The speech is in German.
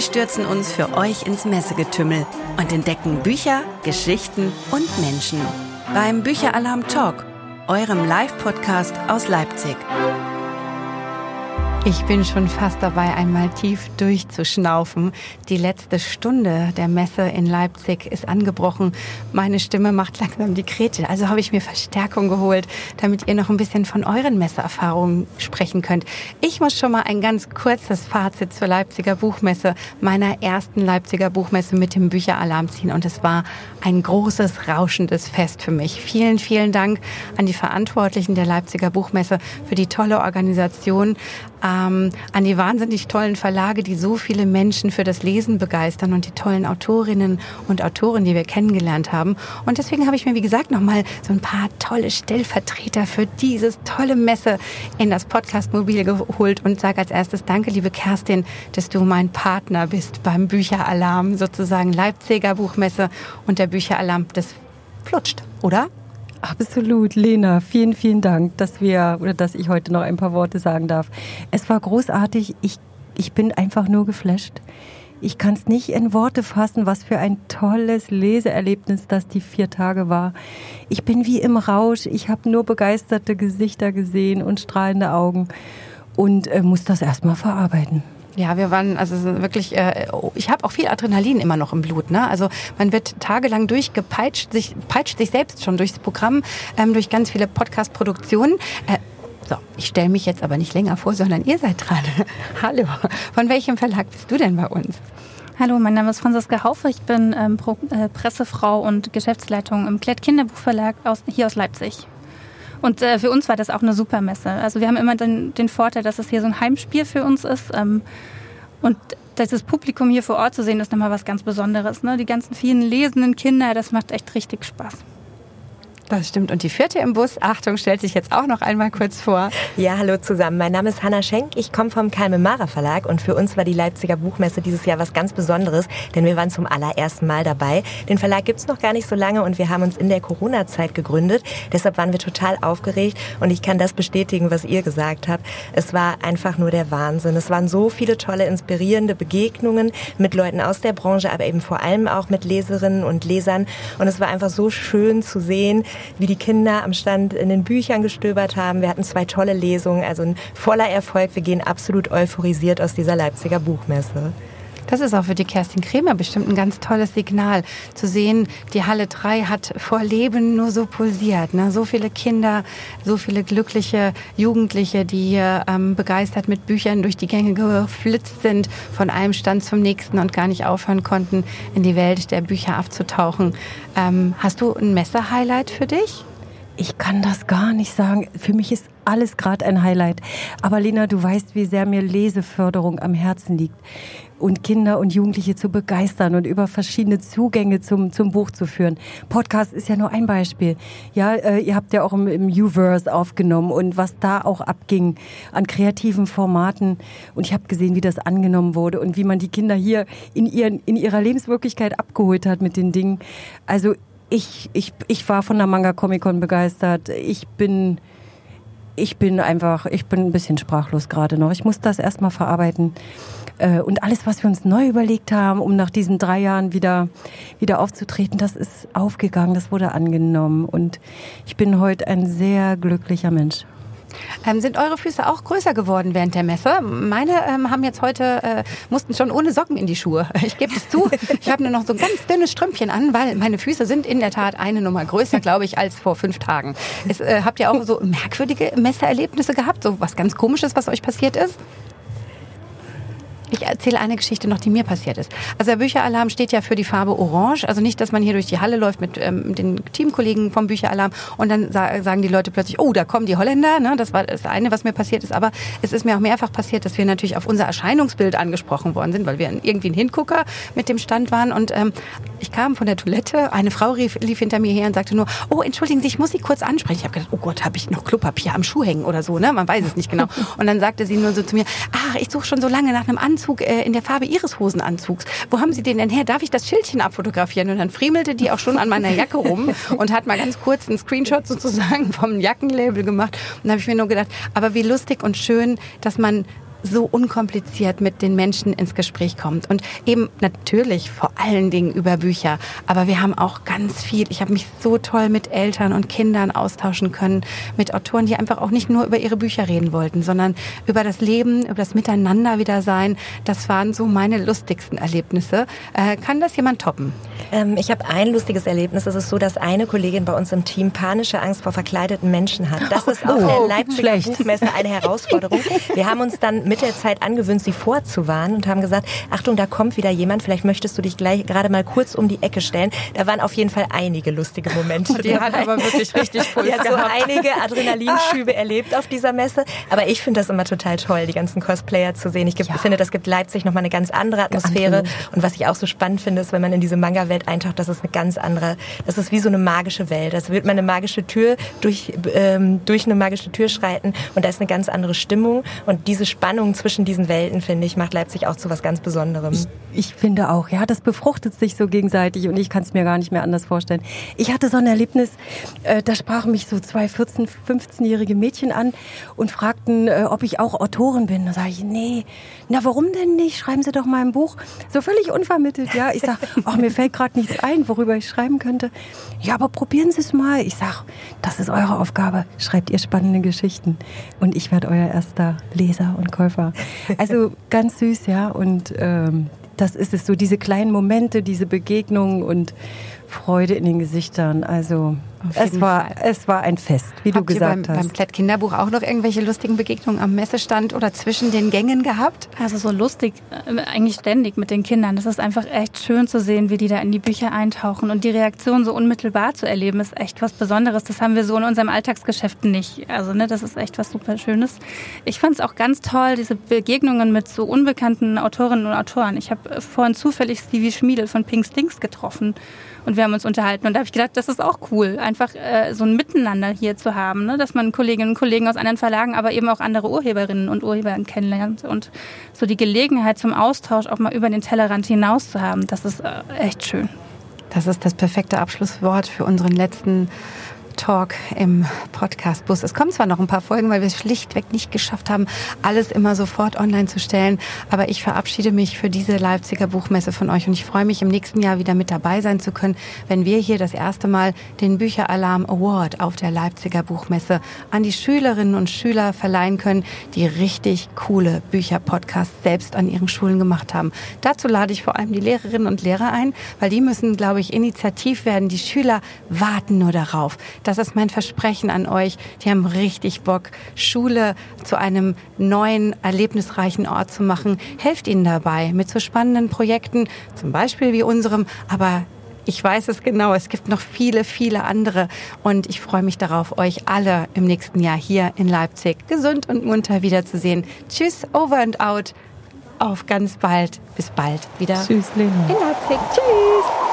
stürzen uns für euch ins Messegetümmel und entdecken Bücher, Geschichten und Menschen. Beim Bücheralarm Talk, eurem Live-Podcast aus Leipzig. Ich bin schon fast dabei, einmal tief durchzuschnaufen. Die letzte Stunde der Messe in Leipzig ist angebrochen. Meine Stimme macht langsam die Krete. Also habe ich mir Verstärkung geholt, damit ihr noch ein bisschen von euren Messeerfahrungen sprechen könnt. Ich muss schon mal ein ganz kurzes Fazit zur Leipziger Buchmesse, meiner ersten Leipziger Buchmesse mit dem Bücheralarm ziehen. Und es war ein großes, rauschendes Fest für mich. Vielen, vielen Dank an die Verantwortlichen der Leipziger Buchmesse für die tolle Organisation ähm, an die wahnsinnig tollen Verlage, die so viele Menschen für das Lesen begeistern und die tollen Autorinnen und Autoren, die wir kennengelernt haben. Und deswegen habe ich mir, wie gesagt, nochmal so ein paar tolle Stellvertreter für dieses tolle Messe in das Podcast-Mobil geholt und sage als erstes Danke, liebe Kerstin, dass du mein Partner bist beim Bücheralarm, sozusagen Leipziger Buchmesse und der Bücheralarm. Das flutscht, oder? Absolut, Lena. Vielen, vielen Dank, dass wir oder dass ich heute noch ein paar Worte sagen darf. Es war großartig. Ich, ich bin einfach nur geflasht. Ich kann es nicht in Worte fassen, was für ein tolles Leseerlebnis das die vier Tage war. Ich bin wie im Rausch. Ich habe nur begeisterte Gesichter gesehen und strahlende Augen und äh, muss das erstmal verarbeiten. Ja, wir waren also wirklich, äh, ich habe auch viel Adrenalin immer noch im Blut. Ne? Also man wird tagelang durchgepeitscht, sich, peitscht sich selbst schon durchs Programm, ähm, durch ganz viele Podcast-Produktionen. Äh, so, ich stelle mich jetzt aber nicht länger vor, sondern ihr seid dran. Hallo, von welchem Verlag bist du denn bei uns? Hallo, mein Name ist Franziska Haufe. Ich bin ähm, Pro, äh, Pressefrau und Geschäftsleitung im Klett Kinderbuchverlag aus, hier aus Leipzig. Und äh, für uns war das auch eine super Messe. Also wir haben immer den, den Vorteil, dass es hier so ein Heimspiel für uns ist. Ähm, und das Publikum hier vor Ort zu sehen, ist nochmal was ganz Besonderes. Ne? Die ganzen vielen lesenden Kinder, das macht echt richtig Spaß. Das stimmt. Und die vierte im Bus, Achtung, stellt sich jetzt auch noch einmal kurz vor. Ja, hallo zusammen. Mein Name ist Hanna Schenk. Ich komme vom Kalme Mara Verlag und für uns war die Leipziger Buchmesse dieses Jahr was ganz Besonderes, denn wir waren zum allerersten Mal dabei. Den Verlag gibt's noch gar nicht so lange und wir haben uns in der Corona-Zeit gegründet. Deshalb waren wir total aufgeregt und ich kann das bestätigen, was ihr gesagt habt. Es war einfach nur der Wahnsinn. Es waren so viele tolle, inspirierende Begegnungen mit Leuten aus der Branche, aber eben vor allem auch mit Leserinnen und Lesern. Und es war einfach so schön zu sehen, wie die Kinder am Stand in den Büchern gestöbert haben. Wir hatten zwei tolle Lesungen, also ein voller Erfolg. Wir gehen absolut euphorisiert aus dieser Leipziger Buchmesse. Das ist auch für die Kerstin Kremer bestimmt ein ganz tolles Signal, zu sehen, die Halle 3 hat vor Leben nur so pulsiert. Ne? So viele Kinder, so viele glückliche Jugendliche, die hier ähm, begeistert mit Büchern durch die Gänge geflitzt sind, von einem Stand zum nächsten und gar nicht aufhören konnten, in die Welt der Bücher abzutauchen. Ähm, hast du ein Messer-Highlight für dich? Ich kann das gar nicht sagen. Für mich ist alles gerade ein Highlight. Aber Lena, du weißt, wie sehr mir Leseförderung am Herzen liegt. Und Kinder und Jugendliche zu begeistern und über verschiedene Zugänge zum, zum Buch zu führen. Podcast ist ja nur ein Beispiel. Ja, äh, ihr habt ja auch im, U-Verse aufgenommen und was da auch abging an kreativen Formaten. Und ich habe gesehen, wie das angenommen wurde und wie man die Kinder hier in, ihren, in ihrer Lebenswirklichkeit abgeholt hat mit den Dingen. Also ich, ich, ich war von der Manga Comic Con begeistert. Ich bin, ich bin einfach, ich bin ein bisschen sprachlos gerade noch. Ich muss das erstmal verarbeiten. Äh, und alles, was wir uns neu überlegt haben, um nach diesen drei Jahren wieder, wieder aufzutreten, das ist aufgegangen, das wurde angenommen. Und ich bin heute ein sehr glücklicher Mensch. Ähm, sind eure Füße auch größer geworden während der Messe? Meine ähm, haben jetzt heute, äh, mussten schon ohne Socken in die Schuhe. Ich gebe es zu, ich habe nur noch so ein ganz dünnes Strümpfchen an, weil meine Füße sind in der Tat eine Nummer größer, glaube ich, als vor fünf Tagen. Es, äh, habt ihr auch so merkwürdige Messeerlebnisse gehabt? So was ganz Komisches, was euch passiert ist? Ich erzähle eine Geschichte noch, die mir passiert ist. Also der Bücheralarm steht ja für die Farbe Orange. Also nicht, dass man hier durch die Halle läuft mit ähm, den Teamkollegen vom Bücheralarm und dann sa sagen die Leute plötzlich, oh, da kommen die Holländer. Ne? Das war das eine, was mir passiert ist. Aber es ist mir auch mehrfach passiert, dass wir natürlich auf unser Erscheinungsbild angesprochen worden sind, weil wir irgendwie ein Hingucker mit dem Stand waren. Und ähm, ich kam von der Toilette, eine Frau rief, lief hinter mir her und sagte nur, oh, entschuldigen Sie, ich muss Sie kurz ansprechen. Ich habe gedacht, oh Gott, habe ich noch Klopapier am Schuh hängen oder so, ne? Man weiß es nicht genau. Und dann sagte sie nur so zu mir, ach, ich suche schon so lange nach einem Anzug äh, in der Farbe Ihres Hosenanzugs. Wo haben Sie den denn her? Darf ich das Schildchen abfotografieren? Und dann friemelte die auch schon an meiner Jacke rum und hat mal ganz kurz einen Screenshot sozusagen vom Jackenlabel gemacht. Und da habe ich mir nur gedacht, aber wie lustig und schön, dass man so unkompliziert mit den Menschen ins Gespräch kommt. Und eben natürlich vor allen Dingen über Bücher. Aber wir haben auch ganz viel, ich habe mich so toll mit Eltern und Kindern austauschen können, mit Autoren, die einfach auch nicht nur über ihre Bücher reden wollten, sondern über das Leben, über das Miteinander wieder sein. Das waren so meine lustigsten Erlebnisse. Äh, kann das jemand toppen? Ähm, ich habe ein lustiges Erlebnis. Es ist so, dass eine Kollegin bei uns im Team panische Angst vor verkleideten Menschen hat. Das ist auf der Leipziger Schlecht. Buchmesse eine Herausforderung. Wir haben uns dann mit der Zeit angewöhnt, sie vorzuwarnen und haben gesagt, Achtung, da kommt wieder jemand, vielleicht möchtest du dich gleich gerade mal kurz um die Ecke stellen. Da waren auf jeden Fall einige lustige Momente. Die hat aber wirklich richtig Puls Die hat so einige Adrenalinschübe erlebt auf dieser Messe. Aber ich finde das immer total toll, die ganzen Cosplayer zu sehen. Ich ja. finde, das gibt Leipzig nochmal eine ganz andere Atmosphäre. Und was ich auch so spannend finde, ist, wenn man in diese Manga-Welt eintaucht, das ist eine ganz andere, das ist wie so eine magische Welt. Das wird man eine magische Tür durch, ähm, durch eine magische Tür schreiten und da ist eine ganz andere Stimmung. Und diese Spannung zwischen diesen Welten, finde ich, macht Leipzig auch zu was ganz Besonderem. Ich, ich finde auch, ja, das befruchtet sich so gegenseitig und ich kann es mir gar nicht mehr anders vorstellen. Ich hatte so ein Erlebnis, äh, da sprachen mich so zwei 14-, 15-jährige Mädchen an und fragten, äh, ob ich auch Autorin bin. Da sage ich, nee, na warum denn nicht? Schreiben Sie doch mal ein Buch. So völlig unvermittelt, ja. Ich sage, ach, mir fällt gerade nichts ein, worüber ich schreiben könnte. Ja, aber probieren Sie es mal. Ich sage, das ist eure Aufgabe. Schreibt ihr spannende Geschichten. Und ich werde euer erster Leser und Käufer. Also ganz süß, ja. Und ähm, das ist es so, diese kleinen Momente, diese Begegnungen und Freude in den Gesichtern. Also es war, es war ein Fest, wie Habt du gesagt ihr beim, hast. Beim Klett Kinderbuch auch noch irgendwelche lustigen Begegnungen am Messestand oder zwischen den Gängen gehabt? Also so lustig, äh, eigentlich ständig mit den Kindern. Das ist einfach echt schön zu sehen, wie die da in die Bücher eintauchen und die Reaktion so unmittelbar zu erleben, ist echt was Besonderes. Das haben wir so in unserem Alltagsgeschäft nicht. Also ne, das ist echt was super Schönes. Ich fand es auch ganz toll, diese Begegnungen mit so unbekannten Autorinnen und Autoren. Ich habe vorhin zufällig Stevie Schmiedel von Pink Stinks getroffen und wir haben uns unterhalten. Und da habe ich gedacht, das ist auch cool, einfach äh, so ein Miteinander hier zu haben, ne? dass man Kolleginnen und Kollegen aus anderen Verlagen, aber eben auch andere Urheberinnen und Urheber kennenlernt und so die Gelegenheit zum Austausch auch mal über den Tellerrand hinaus zu haben, das ist äh, echt schön. Das ist das perfekte Abschlusswort für unseren letzten Talk im Podcast-Bus. Es kommen zwar noch ein paar Folgen, weil wir es schlichtweg nicht geschafft haben, alles immer sofort online zu stellen. Aber ich verabschiede mich für diese Leipziger Buchmesse von euch und ich freue mich, im nächsten Jahr wieder mit dabei sein zu können, wenn wir hier das erste Mal den Bücheralarm Award auf der Leipziger Buchmesse an die Schülerinnen und Schüler verleihen können, die richtig coole Bücher-Podcasts selbst an ihren Schulen gemacht haben. Dazu lade ich vor allem die Lehrerinnen und Lehrer ein, weil die müssen, glaube ich, initiativ werden. Die Schüler warten nur darauf, das ist mein Versprechen an euch. Die haben richtig Bock, Schule zu einem neuen, erlebnisreichen Ort zu machen. Helft ihnen dabei mit so spannenden Projekten, zum Beispiel wie unserem, aber ich weiß es genau, es gibt noch viele, viele andere und ich freue mich darauf, euch alle im nächsten Jahr hier in Leipzig gesund und munter wiederzusehen. Tschüss, over and out. Auf ganz bald. Bis bald wieder. Tschüss, Lena. In Leipzig. Tschüss.